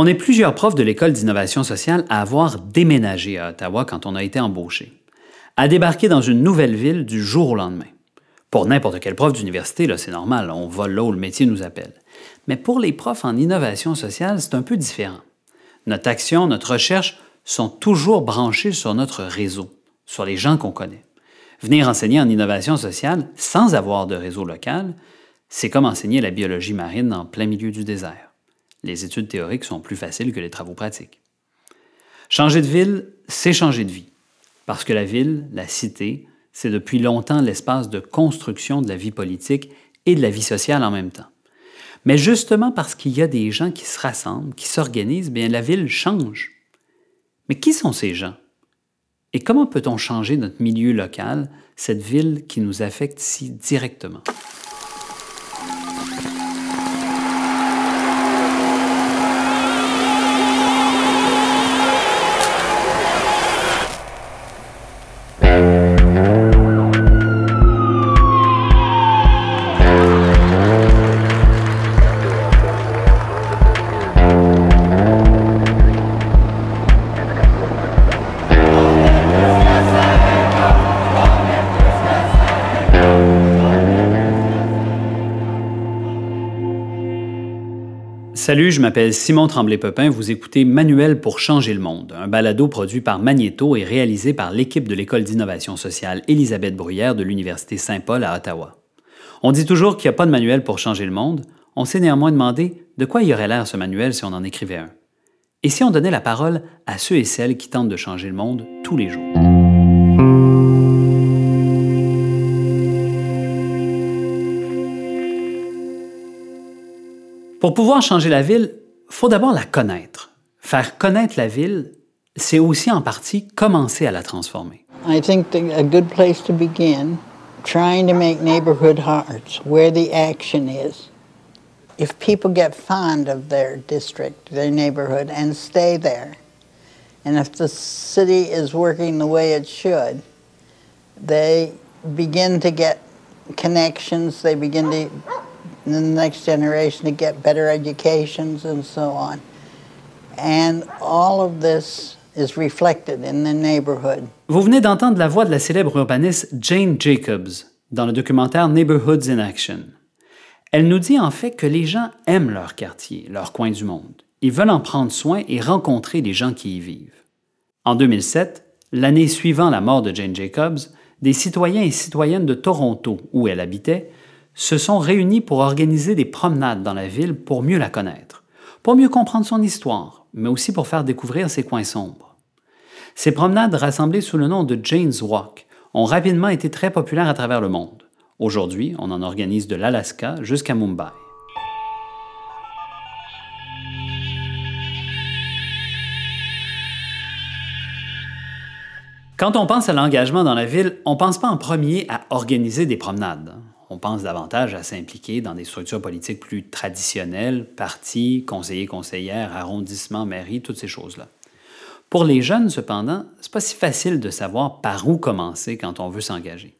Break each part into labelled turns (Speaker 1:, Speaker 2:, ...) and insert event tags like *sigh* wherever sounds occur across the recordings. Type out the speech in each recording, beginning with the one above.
Speaker 1: On est plusieurs profs de l'École d'innovation sociale à avoir déménagé à Ottawa quand on a été embauché, à débarquer dans une nouvelle ville du jour au lendemain. Pour n'importe quel prof d'université, c'est normal, on vole là où le métier nous appelle. Mais pour les profs en innovation sociale, c'est un peu différent. Notre action, notre recherche sont toujours branchées sur notre réseau, sur les gens qu'on connaît. Venir enseigner en innovation sociale sans avoir de réseau local, c'est comme enseigner la biologie marine en plein milieu du désert. Les études théoriques sont plus faciles que les travaux pratiques. Changer de ville, c'est changer de vie. Parce que la ville, la cité, c'est depuis longtemps l'espace de construction de la vie politique et de la vie sociale en même temps. Mais justement parce qu'il y a des gens qui se rassemblent, qui s'organisent, bien la ville change. Mais qui sont ces gens? Et comment peut-on changer notre milieu local, cette ville qui nous affecte si directement? Salut, je m'appelle Simon Tremblay-Pepin. Vous écoutez Manuel pour changer le monde, un balado produit par Magnéto et réalisé par l'équipe de l'École d'innovation sociale Élisabeth Bruyère de l'Université Saint-Paul à Ottawa. On dit toujours qu'il n'y a pas de manuel pour changer le monde. On s'est néanmoins demandé de quoi il y aurait l'air ce manuel si on en écrivait un. Et si on donnait la parole à ceux et celles qui tentent de changer le monde tous les jours? Pour pouvoir changer la ville, faut d'abord la connaître. Faire connaître la ville, c'est aussi en partie commencer à la transformer.
Speaker 2: I think a good place to begin trying to make neighborhood hearts where the action is. If people get fond of their district, their neighborhood, and stay there, and if the city is working the way it should, they begin to get connections, they begin to the next generation to get better educations and so on. And all of this is reflected in the neighborhood.
Speaker 1: Vous venez d'entendre la voix de la célèbre urbaniste Jane Jacobs dans le documentaire Neighborhoods in Action. Elle nous dit en fait que les gens aiment leur quartier, leur coin du monde. Ils veulent en prendre soin et rencontrer les gens qui y vivent. En 2007, l'année suivant la mort de Jane Jacobs, des citoyens et citoyennes de Toronto, où elle habitait, se sont réunis pour organiser des promenades dans la ville pour mieux la connaître, pour mieux comprendre son histoire, mais aussi pour faire découvrir ses coins sombres. Ces promenades rassemblées sous le nom de Jane's Walk ont rapidement été très populaires à travers le monde. Aujourd'hui, on en organise de l'Alaska jusqu'à Mumbai. Quand on pense à l'engagement dans la ville, on ne pense pas en premier à organiser des promenades on pense davantage à s'impliquer dans des structures politiques plus traditionnelles, partis, conseillers, conseillères, arrondissements, mairies, toutes ces choses-là. Pour les jeunes, cependant, c'est pas si facile de savoir par où commencer quand on veut s'engager.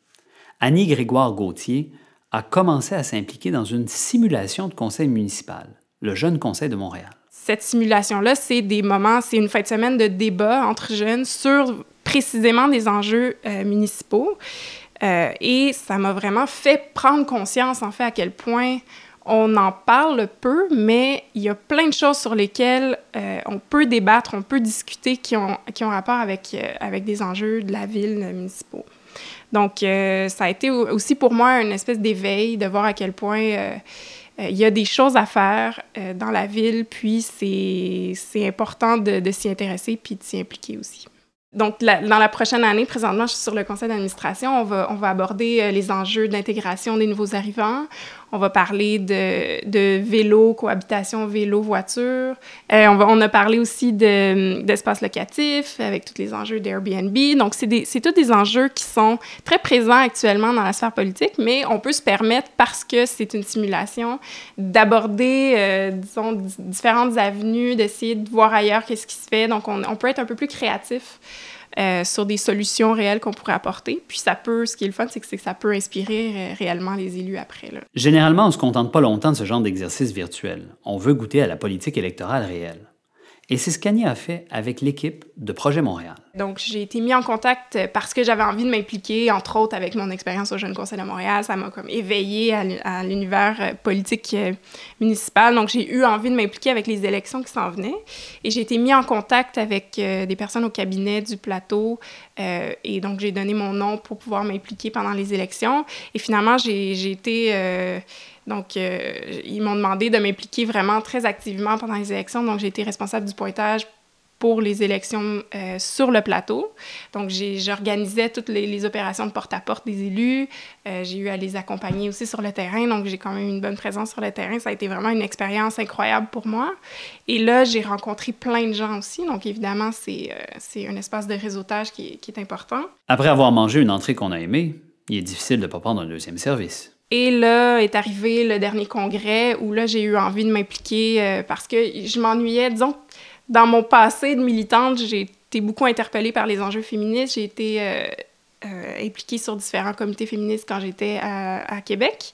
Speaker 1: Annie Grégoire Gauthier a commencé à s'impliquer dans une simulation de conseil municipal, le Jeune Conseil de Montréal.
Speaker 3: Cette simulation-là, c'est des moments, c'est une fin de semaine de débat entre jeunes sur précisément des enjeux euh, municipaux. Euh, et ça m'a vraiment fait prendre conscience, en fait, à quel point on en parle peu, mais il y a plein de choses sur lesquelles euh, on peut débattre, on peut discuter qui ont, qui ont rapport avec, euh, avec des enjeux de la ville municipaux. Donc, ça a été aussi pour moi une espèce d'éveil de voir à quel point il y a des choses à faire dans la ville, puis c'est important de, de s'y intéresser puis de s'y impliquer aussi. Donc, dans la prochaine année, présentement, je suis sur le conseil d'administration. On va, on va aborder euh, les enjeux de l'intégration des nouveaux arrivants. On va parler de, vélo, cohabitation vélo-voiture. Euh, on, a parlé aussi d'espace locatif avec tous les enjeux d'Airbnb. Donc, c'est tous des enjeux qui sont très présents actuellement dans la sphère politique, mais on peut se permettre, parce que c'est une simulation, d'aborder, euh, différentes avenues, d'essayer de voir ailleurs qu'est-ce qui se fait. Donc, on, on peut être un peu plus créatif. Euh, sur des solutions réelles qu'on pourrait apporter. Puis ça peut, ce qui est le fun, c'est que, ça peut inspirer euh, réellement les élus après. Là.
Speaker 1: Généralement, on ne se contente pas longtemps de ce genre d'exercice virtuel. On veut goûter à la politique électorale réelle. Et c'est ce qu'Annie a fait avec l'équipe de Projet Montréal.
Speaker 3: Donc, j'ai été mis en contact parce que j'avais envie de m'impliquer, entre autres avec mon expérience au Jeune Conseil de Montréal. Ça m'a comme éveillée à l'univers euh, politique euh, municipal. Donc, j'ai eu envie de m'impliquer avec les élections qui s'en venaient. Et j'ai été mis en contact avec euh, des personnes au cabinet du plateau. Et donc, j'ai donné mon nom pour pouvoir m'impliquer pendant les élections. Et finalement, j'ai été donc, euh, ils m'ont demandé de m'impliquer vraiment très activement pendant les élections. Donc, j'ai été responsable du pointage pour les élections euh, sur le plateau. Donc, j'organisais toutes les, opérations de porte-à-porte des élus. Euh, j'ai eu à les accompagner aussi sur le terrain. Donc, j'ai quand même une bonne présence sur le terrain. Ça a été vraiment une expérience incroyable pour moi. Et là, j'ai rencontré plein de gens aussi. Donc, évidemment, c'est un espace de réseautage qui, qui est important.
Speaker 1: Après avoir mangé une entrée qu'on a aimée, il est difficile de ne pas prendre un deuxième service.
Speaker 3: Et là est arrivé le dernier congrès où là, j'ai eu envie de m'impliquer euh, parce que je m'ennuyais. Disons, dans mon passé de militante, j'ai été beaucoup interpellée par les enjeux féministes. J'ai été euh, euh, impliquée sur différents comités féministes quand j'étais à, Québec.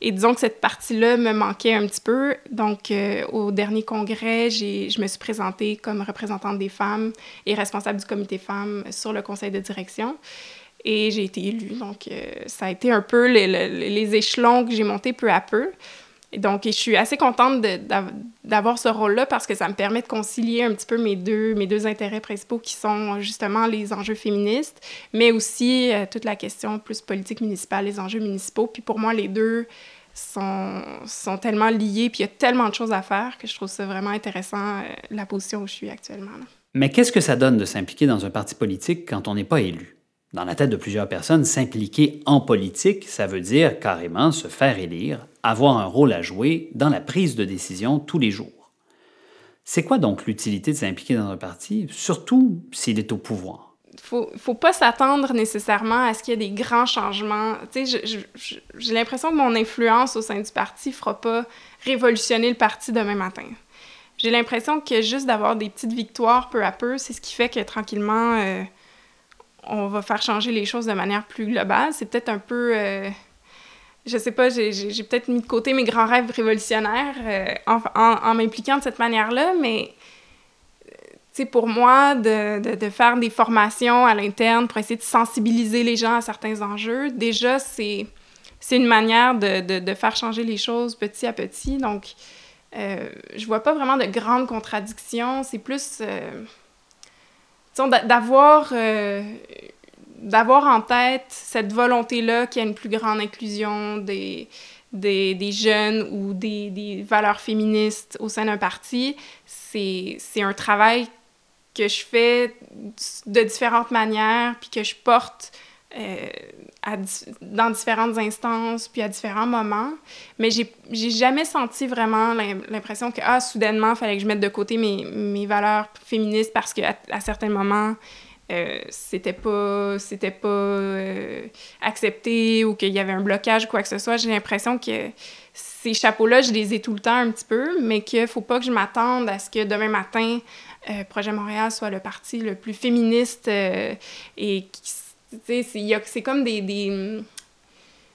Speaker 3: Et disons que cette partie-là me manquait un petit peu. Donc, au dernier congrès, je me suis présentée comme représentante des femmes et responsable du comité femmes sur le conseil de direction. Et j'ai été élue. Donc, euh, ça a été un peu les, les, échelons que j'ai montés peu à peu. Et donc, je suis assez contente d'avoir ce rôle-là parce que ça me permet de concilier un petit peu mes deux, mes deux intérêts principaux qui sont justement les enjeux féministes, mais aussi euh, toute la question plus politique municipale, les enjeux municipaux. Puis pour moi, les deux sont, sont tellement liés, puis il y a tellement de choses à faire que je trouve ça vraiment intéressant, euh, la position où je suis actuellement.
Speaker 1: Mais qu'est-ce que ça donne de s'impliquer dans un parti politique quand on n'est pas élu? Dans la tête de plusieurs personnes, s'impliquer en politique, ça veut dire carrément se faire élire, avoir un rôle à jouer dans la prise de décision tous les jours. C'est quoi donc l'utilité de s'impliquer dans un parti, surtout s'il est au pouvoir?
Speaker 3: faut, faut pas s'attendre nécessairement à ce qu'il y ait des grands changements. J'ai l'impression que mon influence au sein du parti fera pas révolutionner le parti demain matin. J'ai l'impression que juste d'avoir des petites victoires peu à peu, c'est ce qui fait que tranquillement, euh, on va faire changer les choses de manière plus globale. C'est peut-être un peu... Euh, je sais pas, j'ai peut-être mis de côté mes grands rêves révolutionnaires euh, en, m'impliquant de cette manière-là, mais c'est pour moi de, de, faire des formations à l'interne pour essayer de sensibiliser les gens à certains enjeux. Déjà, c'est une manière de, de, faire changer les choses petit à petit. Donc, euh, je vois pas vraiment de grandes contradictions. C'est plus... Euh, d'avoir euh, d'avoir en tête cette volonté-là qu'il y a une plus grande inclusion des, des, des jeunes ou des, des, valeurs féministes au sein d'un parti, c'est un travail que je fais de différentes manières, puis que je porte euh, dans différentes instances, puis à différents moments. Mais j'ai jamais senti vraiment l'impression que, ah, soudainement, il fallait que je mette de côté mes, mes valeurs féministes parce qu'à à certains moments, euh, c'était pas, pas euh, accepté ou qu'il y avait un blocage ou quoi que ce soit. J'ai l'impression que ces chapeaux-là, je les ai tout le temps un petit peu, mais qu'il faut pas que je m'attende à ce que demain matin, Projet Montréal soit le parti le plus féministe et qui c'est comme des. des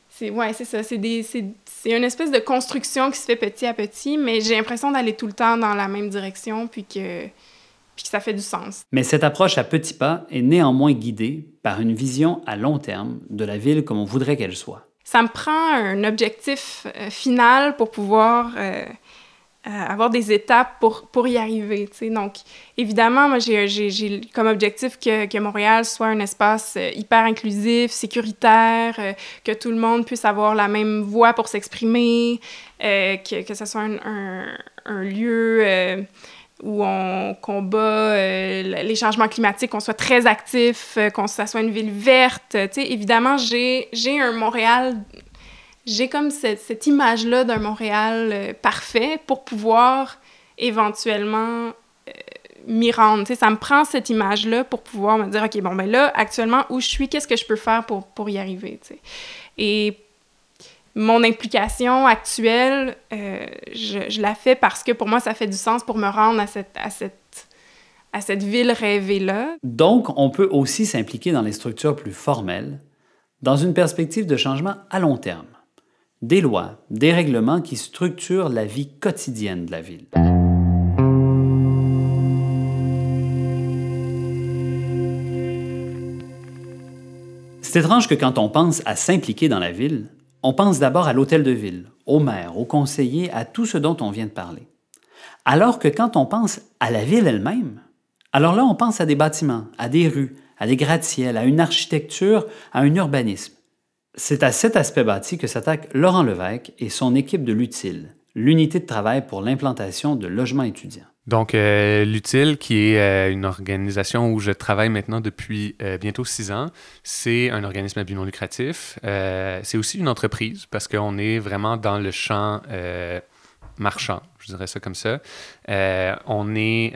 Speaker 3: c'est ouais, c'est ça. C'est une espèce de construction qui se fait petit à petit, mais j'ai l'impression d'aller tout le temps dans la même direction, puis que, puis que ça fait du sens.
Speaker 1: Mais cette approche à petits pas est néanmoins guidée par une vision à long terme de la ville comme on voudrait qu'elle soit.
Speaker 3: Ça me prend un objectif euh, final pour pouvoir euh, euh, avoir des étapes pour, pour y arriver. sais. Donc, évidemment, moi, j'ai comme objectif que, que, Montréal soit un espace euh, hyper inclusif, sécuritaire, euh, que tout le monde puisse avoir la même voix pour s'exprimer, que, que ce soit un, un, lieu où on combat les changements climatiques, qu'on soit très actif, qu'on soit une ville verte. Tu évidemment, j'ai un Montréal j'ai comme cette, cette image-là d'un Montréal euh, parfait pour pouvoir éventuellement euh, m'y rendre. ça me prend cette image-là pour pouvoir me dire, OK, bon, ben là, actuellement, où je suis, qu'est-ce que je peux faire pour, pour y arriver? Et mon implication actuelle, euh, je, je, la fais parce que pour moi, ça fait du sens pour me rendre à cette, à cette, à cette ville rêvée-là.
Speaker 1: Donc, on peut aussi s'impliquer dans les structures plus formelles, dans une perspective de changement à long terme des lois, des règlements qui structurent la vie quotidienne de la ville. C'est étrange que quand on pense à s'impliquer dans la ville, on pense d'abord à l'hôtel de ville, au maire, aux conseillers, à tout ce dont on vient de parler. Alors que quand on pense à la ville elle-même, alors là on pense à des bâtiments, à des rues, à des gratte-ciels, à une architecture, à un urbanisme. C'est à cet aspect bâti que s'attaque Laurent Levesque et son équipe de l'UTILE, l'unité de travail pour l'implantation de logements étudiants.
Speaker 4: Donc, euh, l'UTILE, qui est euh, une organisation où je travaille maintenant depuis euh, bientôt six ans, c'est un organisme à but non lucratif. c'est aussi une entreprise parce qu'on est vraiment dans le champ marchand, je dirais ça comme ça. on est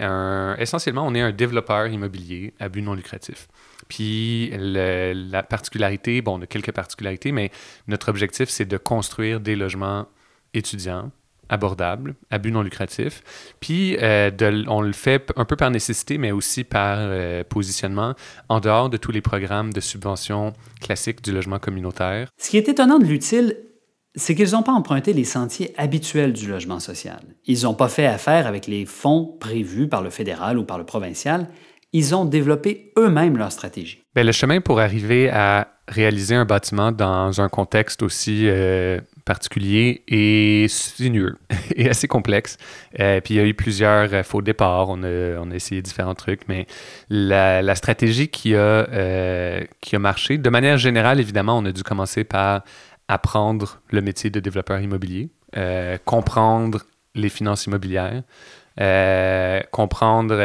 Speaker 4: essentiellement, on est un développeur immobilier à but non lucratif. Puis la particularité, bon, on a quelques particularités, mais notre objectif, c'est de construire des logements étudiants abordable, à but non lucratif. Puis, euh, on le fait un peu par nécessité, mais aussi par euh, positionnement, en dehors de tous les programmes de subvention classiques du logement communautaire.
Speaker 1: Ce qui est étonnant de l'utile, c'est qu'ils n'ont pas emprunté les sentiers habituels du logement social. Ils n'ont pas fait affaire avec les fonds prévus par le fédéral ou par le provincial. Ils ont développé eux-mêmes leur stratégie.
Speaker 4: Bien, le chemin pour arriver à réaliser un bâtiment dans un contexte aussi euh, particulier et sinueux *laughs* et assez complexe. Euh, puis il y a eu plusieurs euh, faux départs, on a, on a, essayé différents trucs, mais la, la stratégie qui a, qui a marché, de manière générale, évidemment, on a dû commencer par apprendre le métier de développeur immobilier, comprendre les finances immobilières, comprendre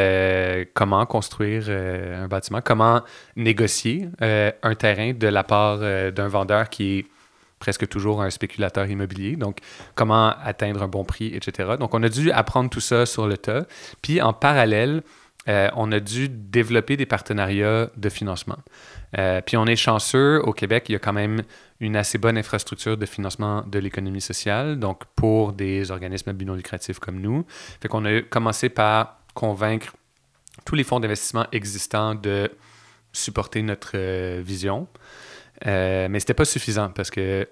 Speaker 4: comment construire un bâtiment, comment négocier un terrain de la part d'un vendeur qui est presque toujours un spéculateur immobilier. Donc, comment atteindre un bon prix, etc. Donc, on a dû apprendre tout ça sur le tas. Puis, en parallèle, euh, on a dû développer des partenariats de financement. Euh, puis on est chanceux, au Québec, il y a quand même une assez bonne infrastructure de financement de l'économie sociale, donc pour des organismes à non lucratif comme nous. Fait qu'on a commencé par convaincre tous les fonds d'investissement existants de supporter notre euh, vision. Mais ce n'était pas suffisant parce que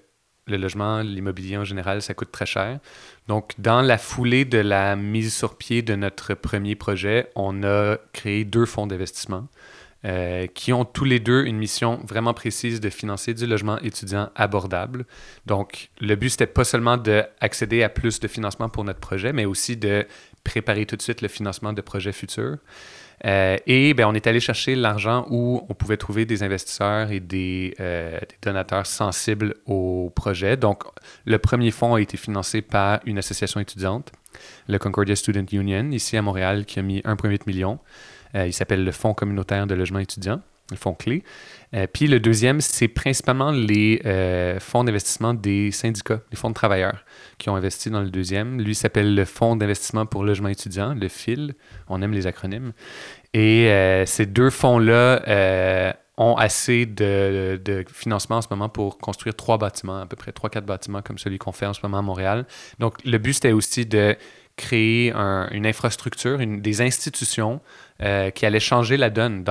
Speaker 4: le logement, l'immobilier en général, ça coûte très cher. Donc, dans la foulée de la mise sur pied de notre premier projet, on a créé deux fonds d'investissement euh, qui ont tous les deux une mission vraiment précise de financer du logement étudiant abordable. Donc, le but, c'était pas seulement d'accéder à plus de financement pour notre projet, mais aussi de préparer tout de suite le financement de projets futurs. Euh, et ben, on est allé chercher l'argent où on pouvait trouver des investisseurs et des, euh, des, donateurs sensibles au projet. Donc, le premier fonds a été financé par une association étudiante, le Concordia Student Union, ici à Montréal, qui a mis 1,8 million. Euh, il s'appelle le Fonds communautaire de logement étudiant le fonds clé. puis le deuxième, c'est principalement les fonds d'investissement des syndicats, les fonds de travailleurs qui ont investi dans le deuxième. Lui s'appelle le Fonds d'investissement pour logement étudiant, le FIL. On aime les acronymes. Et euh, ces deux fonds-là euh, ont assez de, de, financement en ce moment pour construire trois bâtiments, à peu près trois, quatre bâtiments comme celui qu'on fait en ce moment à Montréal. Donc, le but, c'était aussi de créer une infrastructure, des institutions euh, qui allaient changer la donne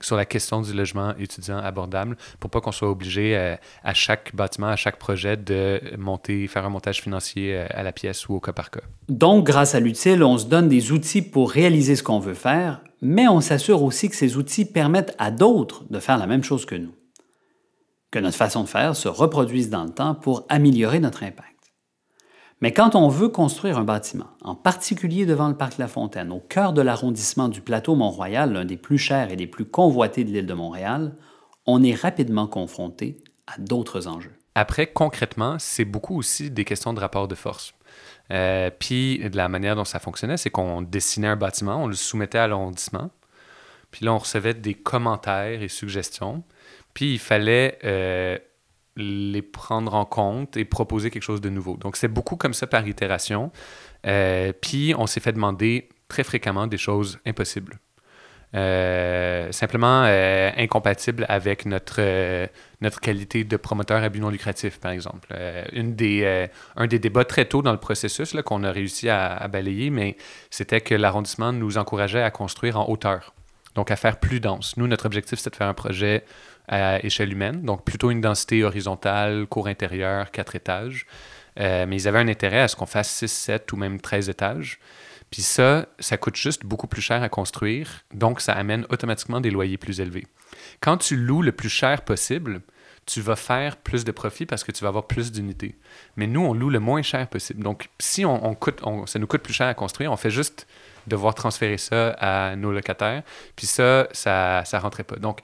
Speaker 4: sur la question du logement étudiant abordable pour pas qu'on soit obligé euh, à chaque bâtiment, à chaque projet de monter, faire un montage financier euh, à la pièce ou au cas par cas.
Speaker 1: Donc, grâce à l'utile, on se donne des outils pour réaliser ce qu'on veut faire, mais on s'assure aussi que ces outils permettent à d'autres de faire la même chose que nous. Que notre façon de faire se reproduise dans le temps pour améliorer notre impact. Mais quand on veut construire un bâtiment, en particulier devant le parc La Fontaine, au cœur de l'arrondissement du plateau Mont-Royal, l'un des plus chers et des plus convoités de l'île de Montréal, on est rapidement confronté à d'autres enjeux.
Speaker 4: Après, concrètement, c'est beaucoup aussi des questions de rapport de force. Euh, puis, de la manière dont ça fonctionnait, c'est qu'on dessinait un bâtiment, on le soumettait à l'arrondissement, puis là, on recevait des commentaires et suggestions, puis il fallait euh, les prendre en compte et proposer quelque chose de nouveau. Donc, c'est beaucoup comme ça par itération. Euh, puis, on s'est fait demander très fréquemment des choses impossibles. Euh, simplement euh, incompatibles avec notre, notre qualité de promoteur à but non lucratif, par exemple. des, un des débats très tôt dans le processus qu'on a réussi à, balayer, mais c'était que l'arrondissement nous encourageait à construire en hauteur, donc à faire plus dense. Nous, notre objectif, c'était de faire un projet à échelle humaine, donc plutôt une densité horizontale, cour intérieure, quatre étages. Euh, mais ils avaient un intérêt à ce qu'on fasse 6, 7 ou même 13 étages. Puis ça, ça coûte juste beaucoup plus cher à construire, donc ça amène automatiquement des loyers plus élevés. Quand tu loues le plus cher possible, tu vas faire plus de profit parce que tu vas avoir plus d'unités. Mais nous, on loue le moins cher possible. Donc, si on, coûte, ça nous coûte plus cher à construire, on fait juste devoir transférer ça à nos locataires. Puis ça, ça ne rentrait pas. Donc,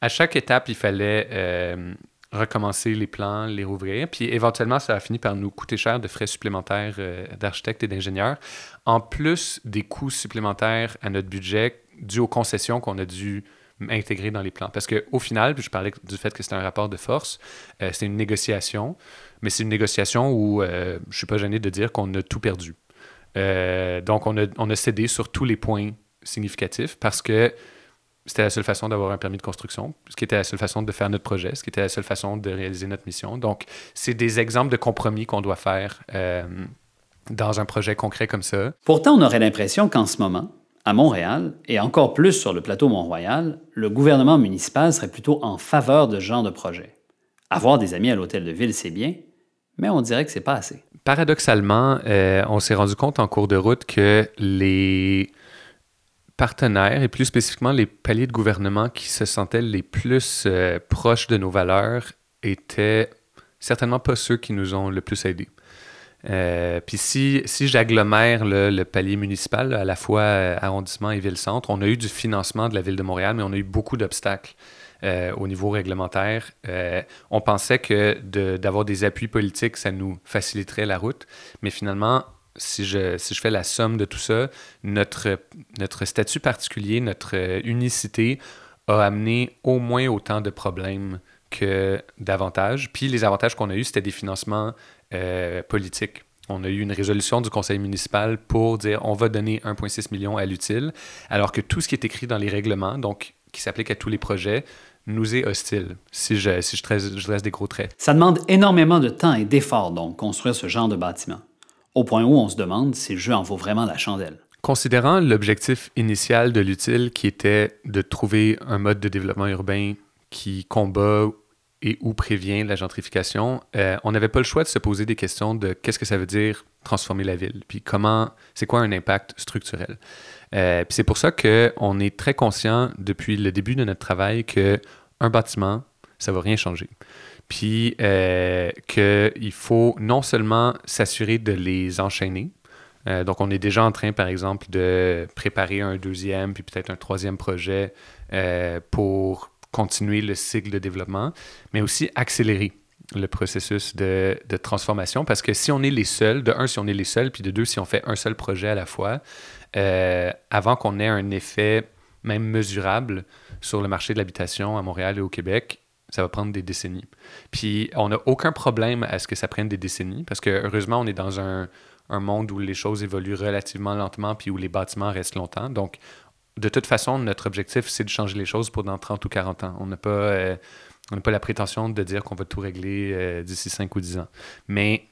Speaker 4: à chaque étape, il fallait euh, recommencer les plans, les rouvrir. Puis éventuellement, ça a fini par nous coûter cher de frais supplémentaires euh, d'architectes et d'ingénieurs, en plus des coûts supplémentaires à notre budget dus aux concessions qu'on a dû intégrer dans les plans. Parce qu'au final, je parlais du fait que c'était un rapport de force, euh, c'est une négociation, mais c'est une négociation où je ne suis pas gêné de dire qu'on a tout perdu. Donc, on a, on a cédé sur tous les points significatifs parce que c'était la seule façon d'avoir un permis de construction, ce qui était la seule façon de faire notre projet, ce qui était la seule façon de réaliser notre mission. Donc, c'est des exemples de compromis qu'on doit faire dans un projet concret comme ça.
Speaker 1: Pourtant, on aurait l'impression qu'en ce moment, à Montréal, et encore plus sur le plateau Mont-Royal, le gouvernement municipal serait plutôt en faveur de ce genre de projet. Avoir des amis à l'hôtel de ville, c'est bien, mais on dirait que c'est pas assez.
Speaker 4: Paradoxalement, euh, on s'est rendu compte en cours de route que les partenaires, et plus spécifiquement les paliers de gouvernement qui se sentaient les plus euh, proches de nos valeurs, étaient certainement pas ceux qui nous ont le plus aidés. Euh, puis si, si j'agglomère le, palier municipal, à la fois euh, arrondissement et ville-centre, on a eu du financement de la ville de Montréal, mais on a eu beaucoup d'obstacles au niveau réglementaire. on pensait que d'avoir des appuis politiques, ça nous faciliterait la route, mais finalement, si je, si je fais la somme de tout ça, notre, notre statut particulier, notre unicité a amené au moins autant de problèmes que d'avantages. Puis les avantages qu'on a eus, c'était des financements euh, politique. On a eu une résolution du conseil municipal pour dire on va donner 1,6 million à l'utile, alors que tout ce qui est écrit dans les règlements, donc qui s'applique à tous les projets, nous est hostile, si je, si je, dresse, des gros traits.
Speaker 1: Ça demande énormément de temps et d'efforts, donc, construire ce genre de bâtiment, au point où on se demande si le jeu en vaut vraiment la chandelle.
Speaker 4: Considérant l'objectif initial de l'utile qui était de trouver un mode de développement urbain qui combat et où prévient la gentrification, euh, on n'avait pas le choix de se poser des questions de qu'est-ce que ça veut dire transformer la ville, puis comment, c'est quoi un impact structurel. Euh, puis c'est pour ça qu'on est très conscient depuis le début de notre travail que un bâtiment, ça va rien changer. Puis euh, qu'il faut non seulement s'assurer de les enchaîner, euh, donc on est déjà en train, par exemple, de préparer un deuxième, puis peut-être un troisième projet pour continuer le cycle de développement, mais aussi accélérer le processus de, transformation. Parce que si on est les seuls, de un, si on est les seuls, puis de deux, si on fait un seul projet à la fois, euh, avant qu'on ait un effet même mesurable sur le marché de l'habitation à Montréal et au Québec, ça va prendre des décennies. Puis on n'a aucun problème à ce que ça prenne des décennies parce que heureusement, on est dans un, un monde où les choses évoluent relativement lentement puis où les bâtiments restent longtemps. Donc, de toute façon, notre objectif, c'est de changer les choses pour dans 30 ou 40 ans. On n'a pas, euh, pas la prétention de dire qu'on va tout régler euh, d'ici 5 ou 10 ans. Mais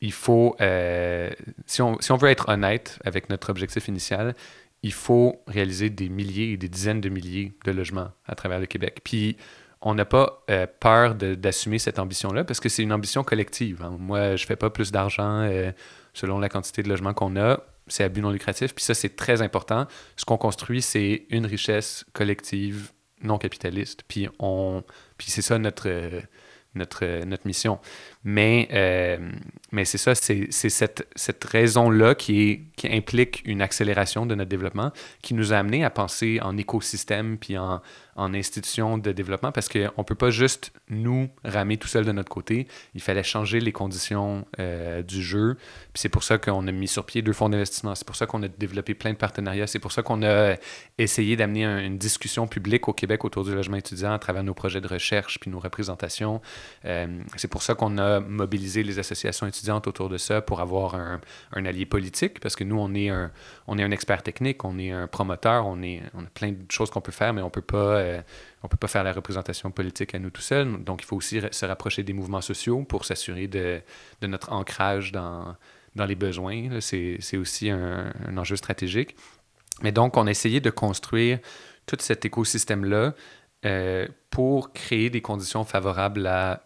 Speaker 4: il faut, euh, si, on, si, on, veut être honnête avec notre objectif initial, il faut réaliser des milliers et des dizaines de milliers de logements à travers le Québec. Puis, on n'a pas peur d'assumer cette ambition-là parce que c'est une ambition collective. Hein. Moi, je fais pas plus d'argent selon la quantité de logements qu'on a c'est à but non lucratif. Puis ça, c'est très important. Ce qu'on construit, c'est une richesse collective non capitaliste. Puis, on, puis c'est ça notre, notre, notre mission. Mais, euh, mais c'est ça, c'est cette, cette raison-là qui, qui implique une accélération de notre développement qui nous a amené à penser en écosystème puis en, en institution de développement parce qu'on ne peut pas juste nous ramer tout seul de notre côté. Il fallait changer les conditions euh, du jeu. Puis c'est pour ça qu'on a mis sur pied deux fonds d'investissement. C'est pour ça qu'on a développé plein de partenariats. C'est pour ça qu'on a essayé d'amener une discussion publique au Québec autour du logement étudiant à travers nos projets de recherche puis nos représentations. Euh, c'est pour ça qu'on a mobilisé les associations étudiantes autour de ça pour avoir un, allié politique parce que nous, on est un, on est un expert technique, on est un promoteur, on, est, on a plein de choses qu'on peut faire, mais on peut euh, peut pas faire la représentation politique à nous tout seuls. Donc, il faut aussi se rapprocher des mouvements sociaux pour s'assurer de, de, notre ancrage dans, dans les besoins. C'est aussi un, enjeu stratégique. Mais donc, on a essayé de construire tout cet écosystème-là euh, pour créer des conditions favorables à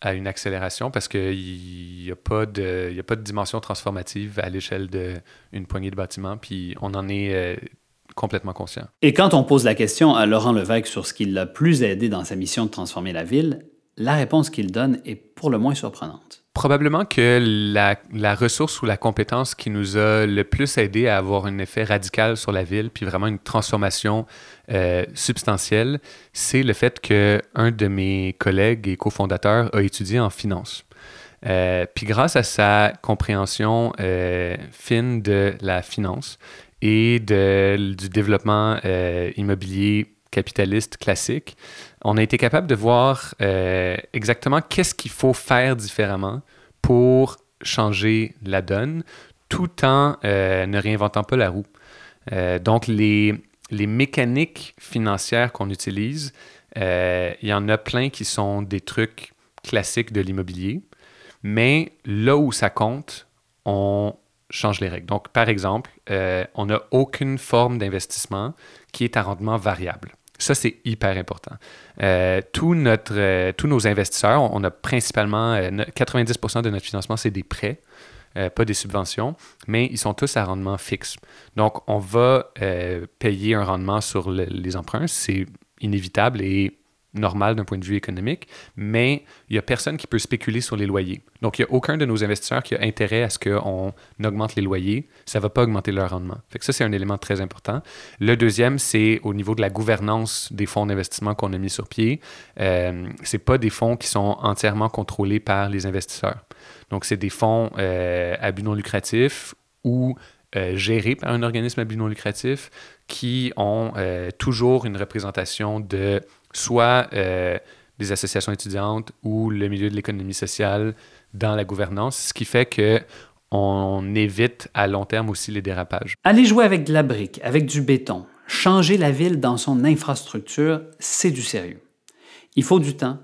Speaker 4: à une accélération parce qu'il n'y a, pas de, y a pas de dimension transformative à l'échelle d'une poignée de bâtiments, puis on en est euh, complètement conscient.
Speaker 1: Et quand on pose la question à Laurent Levesque sur ce qui l'a plus aidé dans sa mission de transformer la ville, la réponse qu'il donne est pour le moins surprenante.
Speaker 4: Probablement que la, ressource ou la compétence qui nous a le plus aidé à avoir un effet radical sur la ville, puis vraiment une transformation euh, substantielle, c'est le fait qu'un de mes collègues et cofondateurs a étudié en finance. Euh, puis grâce à sa compréhension euh, fine de la finance et de, du développement immobilier capitaliste classique, on a été capable de voir euh, exactement qu'est-ce qu'il faut faire différemment pour changer la donne tout en euh, ne réinventant pas la roue. Euh, donc, les, les, mécaniques financières qu'on utilise, il y en a plein qui sont des trucs classiques de l'immobilier, mais là où ça compte, on change les règles. Donc, par exemple, on n'a aucune forme d'investissement qui est à rendement variable. Ça, c'est hyper important. Euh, euh, tous nos investisseurs, on, a principalement 90% euh, de notre financement, c'est des prêts, pas des subventions, mais ils sont tous à rendement fixe. Donc, on va payer un rendement sur les emprunts, c'est inévitable et normal d'un point de vue économique, mais il n'y a personne qui peut spéculer sur les loyers. Donc, il n'y a aucun de nos investisseurs qui a intérêt à ce qu'on augmente les loyers. Ça ne va pas augmenter leur rendement. Ça, c'est un élément très important. Le deuxième, c'est au niveau de la gouvernance des fonds d'investissement qu'on a mis sur pied. Euh, ce pas des fonds qui sont entièrement contrôlés par les investisseurs. Donc, c'est des fonds euh, à but non lucratif ou euh, gérés par un organisme à but non lucratif qui ont euh, toujours une représentation de soit euh, des associations étudiantes ou le milieu de l'économie sociale dans la gouvernance, ce qui fait que on évite à long terme aussi les dérapages.
Speaker 1: Aller jouer avec de la brique, avec du béton, changer la ville dans son infrastructure, c'est du sérieux. Il faut du temps,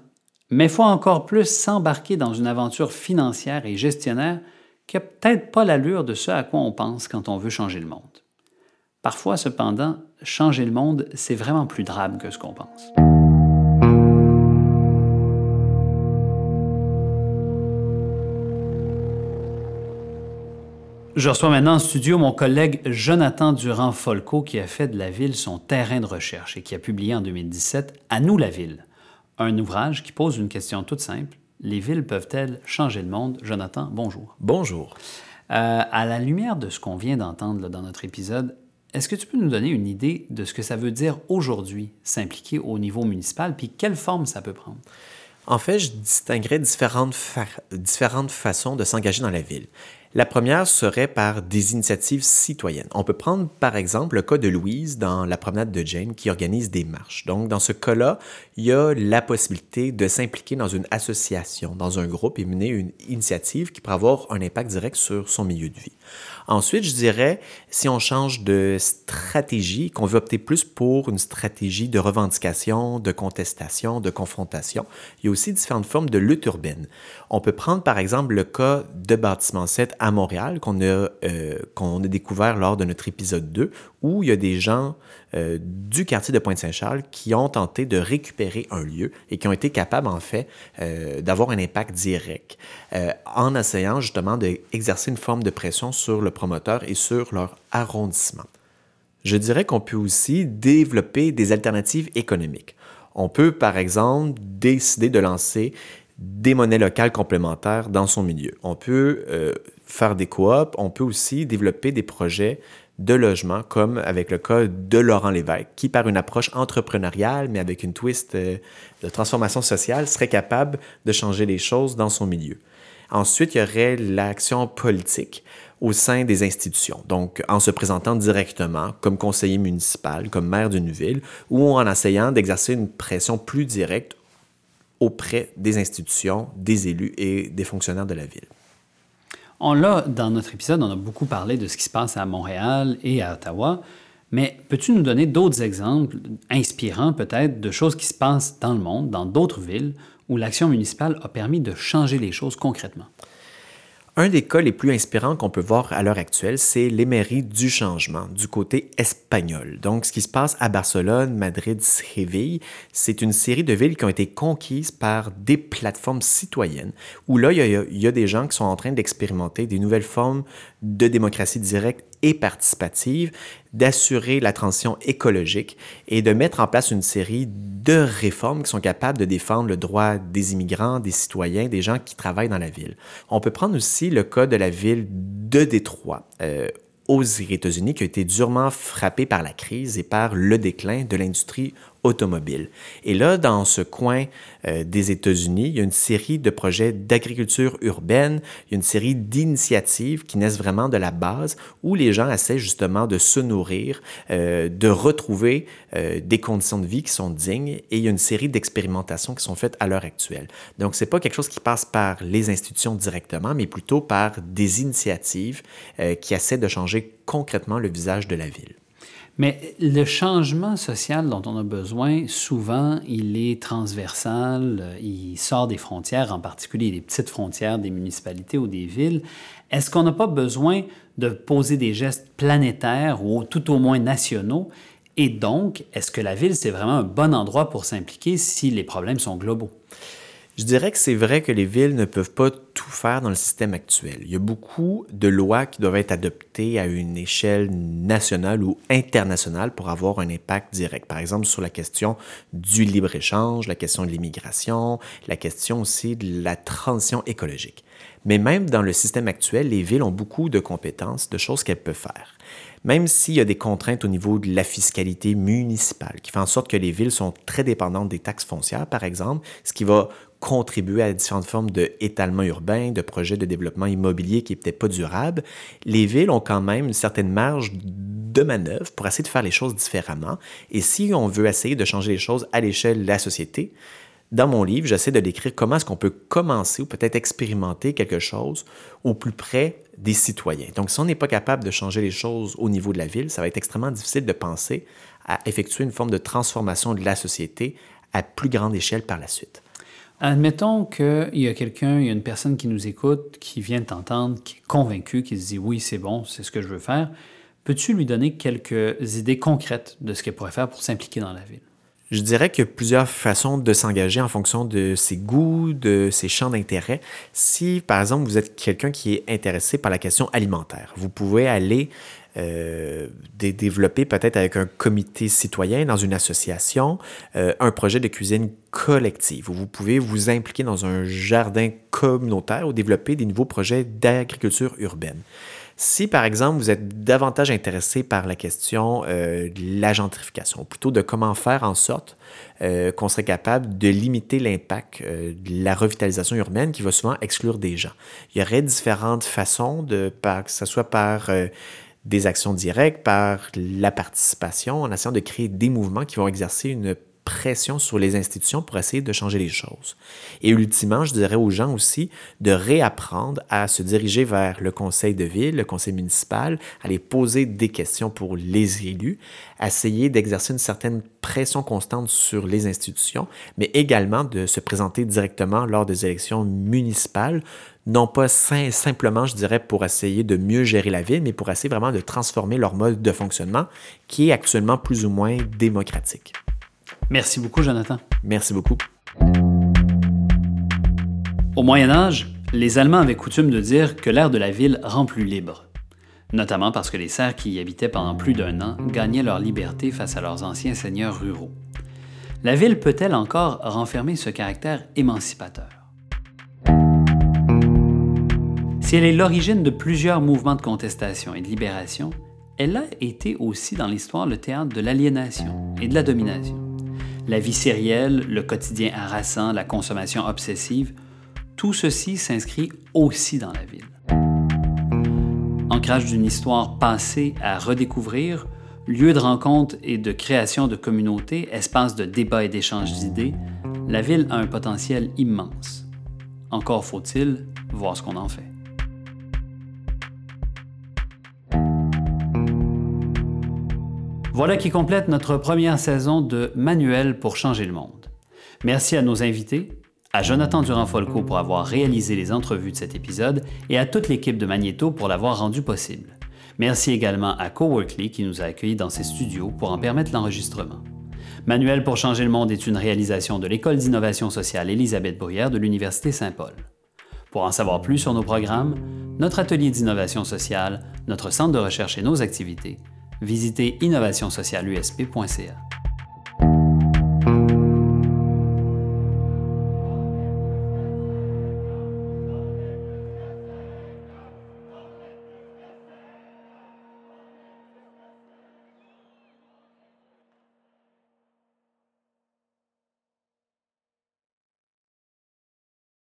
Speaker 1: mais il faut encore plus s'embarquer dans une aventure financière et gestionnaire qui n'a peut-être pas l'allure de ce à quoi on pense quand on veut changer le monde. Parfois, cependant, changer le monde, c'est vraiment plus drame que ce qu'on pense. Je reçois maintenant en studio mon collègue Jonathan Durand-Folco qui a fait de la ville son terrain de recherche et qui a publié en 2017 À nous la ville, un ouvrage qui pose une question toute simple. Les villes peuvent-elles changer le monde? Jonathan, bonjour.
Speaker 5: Bonjour.
Speaker 1: Euh, à la lumière de ce qu'on vient d'entendre dans notre épisode, est-ce que tu peux nous donner une idée de ce que ça veut dire aujourd'hui, s'impliquer au niveau municipal, puis quelle forme ça peut prendre?
Speaker 5: En fait, je distinguerais différentes, différentes façons de s'engager dans la ville. La première serait par des initiatives citoyennes. On peut prendre par exemple le cas de Louise dans la promenade de Jane qui organise des marches. Donc dans ce cas-là, il y a la possibilité de s'impliquer dans une association, dans un groupe et mener une initiative qui pourrait avoir un impact direct sur son milieu de vie. Ensuite, je dirais, si on change de stratégie, qu'on veut opter plus pour une stratégie de revendication, de contestation, de confrontation, il y a aussi différentes formes de lutte urbaine. On peut prendre par exemple le cas de Bâtiment 7 à Montréal qu'on a, euh, qu'on a découvert lors de notre épisode 2, où il y a des gens euh, du quartier de Pointe-Saint-Charles qui ont tenté de récupérer un lieu et qui ont été capables, en fait, euh, d'avoir un impact direct euh, en essayant justement d'exercer une forme de pression sur le promoteur et sur leur arrondissement. Je dirais qu'on peut aussi développer des alternatives économiques. On peut, par exemple, décider de lancer des monnaies locales complémentaires dans son milieu. On peut faire des coops, on peut aussi développer des projets de logement, comme avec le cas de Laurent Lévesque, qui, par une approche entrepreneuriale, mais avec une twist euh, de transformation sociale, serait capable de changer les choses dans son milieu. Ensuite, il y aurait l'action politique au sein des institutions, donc en se présentant directement comme conseiller municipal, comme maire d'une ville, ou en essayant d'exercer une pression plus directe auprès des institutions, des élus et des fonctionnaires de la ville.
Speaker 1: On l'a, dans notre épisode, on a beaucoup parlé de ce qui se passe à Montréal et à Ottawa, mais peux-tu nous donner d'autres exemples inspirants peut-être de choses qui se passent dans le monde, dans d'autres villes, où l'action municipale a permis de changer les choses concrètement?
Speaker 5: Un des cas les plus inspirants qu'on peut voir à l'heure actuelle, c'est les mairies du changement du côté espagnol. Donc, ce qui se passe à Barcelone, Madrid, Séville, c'est une série de villes qui ont été conquises par des plateformes citoyennes, où là, il y a, il y a des gens qui sont en train d'expérimenter des nouvelles formes de démocratie directe et participative, d'assurer la transition écologique et de mettre en place une série de réformes qui sont capables de défendre le droit des immigrants, des citoyens, des gens qui travaillent dans la ville. On peut prendre aussi le cas de la ville de Détroit. Euh, aux États-Unis qui a été durement frappée par la crise et par le déclin de l'industrie automobile. Et là, dans ce coin euh, des États-Unis, il y a une série de projets d'agriculture urbaine, il y a une série d'initiatives qui naissent vraiment de la base où les gens essaient justement de se nourrir, euh, de retrouver euh, des conditions de vie qui sont dignes et il y a une série d'expérimentations qui sont faites à l'heure actuelle. Donc, ce n'est pas quelque chose qui passe par les institutions directement, mais plutôt par des initiatives qui essaient de changer concrètement le visage de la ville.
Speaker 1: Mais le changement social dont on a besoin, souvent, il est transversal, il sort des frontières, en particulier des petites frontières des municipalités ou des villes. Est-ce qu'on n'a pas besoin de poser des gestes planétaires ou tout au moins nationaux? Et donc, est-ce que la ville, c'est vraiment un bon endroit pour s'impliquer si les problèmes sont globaux?
Speaker 5: Je dirais que c'est vrai que les villes ne peuvent pas tout faire dans le système actuel. Il y a beaucoup de lois qui doivent être adoptées à une échelle nationale ou internationale pour avoir un impact direct. Par exemple, sur la question du libre-échange, la question de l'immigration, la question aussi de la transition écologique. Mais même dans le système actuel, les villes ont beaucoup de compétences, de choses qu'elles peuvent faire même s'il y a des contraintes au niveau de la fiscalité municipale, qui fait en sorte que les villes sont très dépendantes des taxes foncières, par exemple, ce qui va contribuer à différentes formes d'étalement urbain, de projets de développement immobilier qui n'est peut-être pas durable, les villes ont quand même une certaine marge de manœuvre pour essayer de faire les choses différemment. Et si on veut essayer de changer les choses à l'échelle de la société, dans mon livre, j'essaie de décrire comment est-ce qu'on peut commencer ou peut-être expérimenter quelque chose au plus près des citoyens. Donc, si on n'est pas capable de changer les choses au niveau de la ville, ça va être extrêmement difficile de penser à effectuer une forme de transformation de la société à plus grande échelle par la suite.
Speaker 1: Admettons qu'il y a quelqu'un, il y a une personne qui nous écoute, qui vient t'entendre, qui est convaincu, qui se dit oui, c'est bon, c'est ce que je veux faire. Peux-tu lui donner quelques idées concrètes de ce qu'elle pourrait faire pour s'impliquer dans la ville?
Speaker 5: Je dirais qu'il y a plusieurs façons de s'engager en fonction de ses goûts, de ses champs d'intérêt. Si, par exemple, vous êtes quelqu'un qui est intéressé par la question alimentaire, vous pouvez aller euh, développer peut-être avec un comité citoyen dans une association euh, un projet de cuisine collective vous pouvez vous impliquer dans un jardin communautaire ou développer des nouveaux projets d'agriculture urbaine. Si, par exemple, vous êtes davantage intéressé par la question euh, de la gentrification, plutôt de comment faire en sorte euh, qu'on serait capable de limiter l'impact euh, de la revitalisation urbaine qui va souvent exclure des gens. Il y aurait différentes façons, de, par, que ce soit par des actions directes, par la participation, en essayant de créer des mouvements qui vont exercer une pression sur les institutions pour essayer de changer les choses. Et ultimement, je dirais aux gens aussi de réapprendre à se diriger vers le conseil de ville, le conseil municipal, à les poser des questions pour les élus, essayer d'exercer une certaine pression constante sur les institutions, mais également de se présenter directement lors des élections municipales, non pas simplement, je dirais, pour essayer de mieux gérer la ville, mais pour essayer vraiment de transformer leur mode de fonctionnement qui est actuellement plus ou moins démocratique.
Speaker 1: Merci beaucoup, Jonathan.
Speaker 5: Merci beaucoup.
Speaker 1: Au Moyen Âge, les Allemands avaient coutume de dire que l'air de la ville rend plus libre, notamment parce que les serfs qui y habitaient pendant plus d'un an gagnaient leur liberté face à leurs anciens seigneurs ruraux. La ville peut-elle encore renfermer ce caractère émancipateur? Si elle est l'origine de plusieurs mouvements de contestation et de libération, elle a été aussi dans l'histoire le théâtre de l'aliénation et de la domination. La vie sérielle, le quotidien harassant, la consommation obsessive, tout ceci s'inscrit aussi dans la ville. Ancrage d'une histoire passée à redécouvrir, lieu de rencontre et de création de communautés, espace de débat et d'échange d'idées, la ville a un potentiel immense. Encore faut-il voir ce qu'on en fait. Voilà qui complète notre première saison de Manuel pour changer le monde. Merci à nos invités, à Jonathan Durand-Folco pour avoir réalisé les entrevues de cet épisode et à toute l'équipe de Magnéto pour l'avoir rendu possible. Merci également à Coworkly qui nous a accueillis dans ses studios pour en permettre l'enregistrement. Manuel pour changer le monde est une réalisation de l'École d'innovation sociale Élisabeth Bruyère de l'Université Saint-Paul. Pour en savoir plus sur nos programmes, notre atelier d'innovation sociale, notre centre de recherche et nos activités, visitez innovationsocialusp.ca.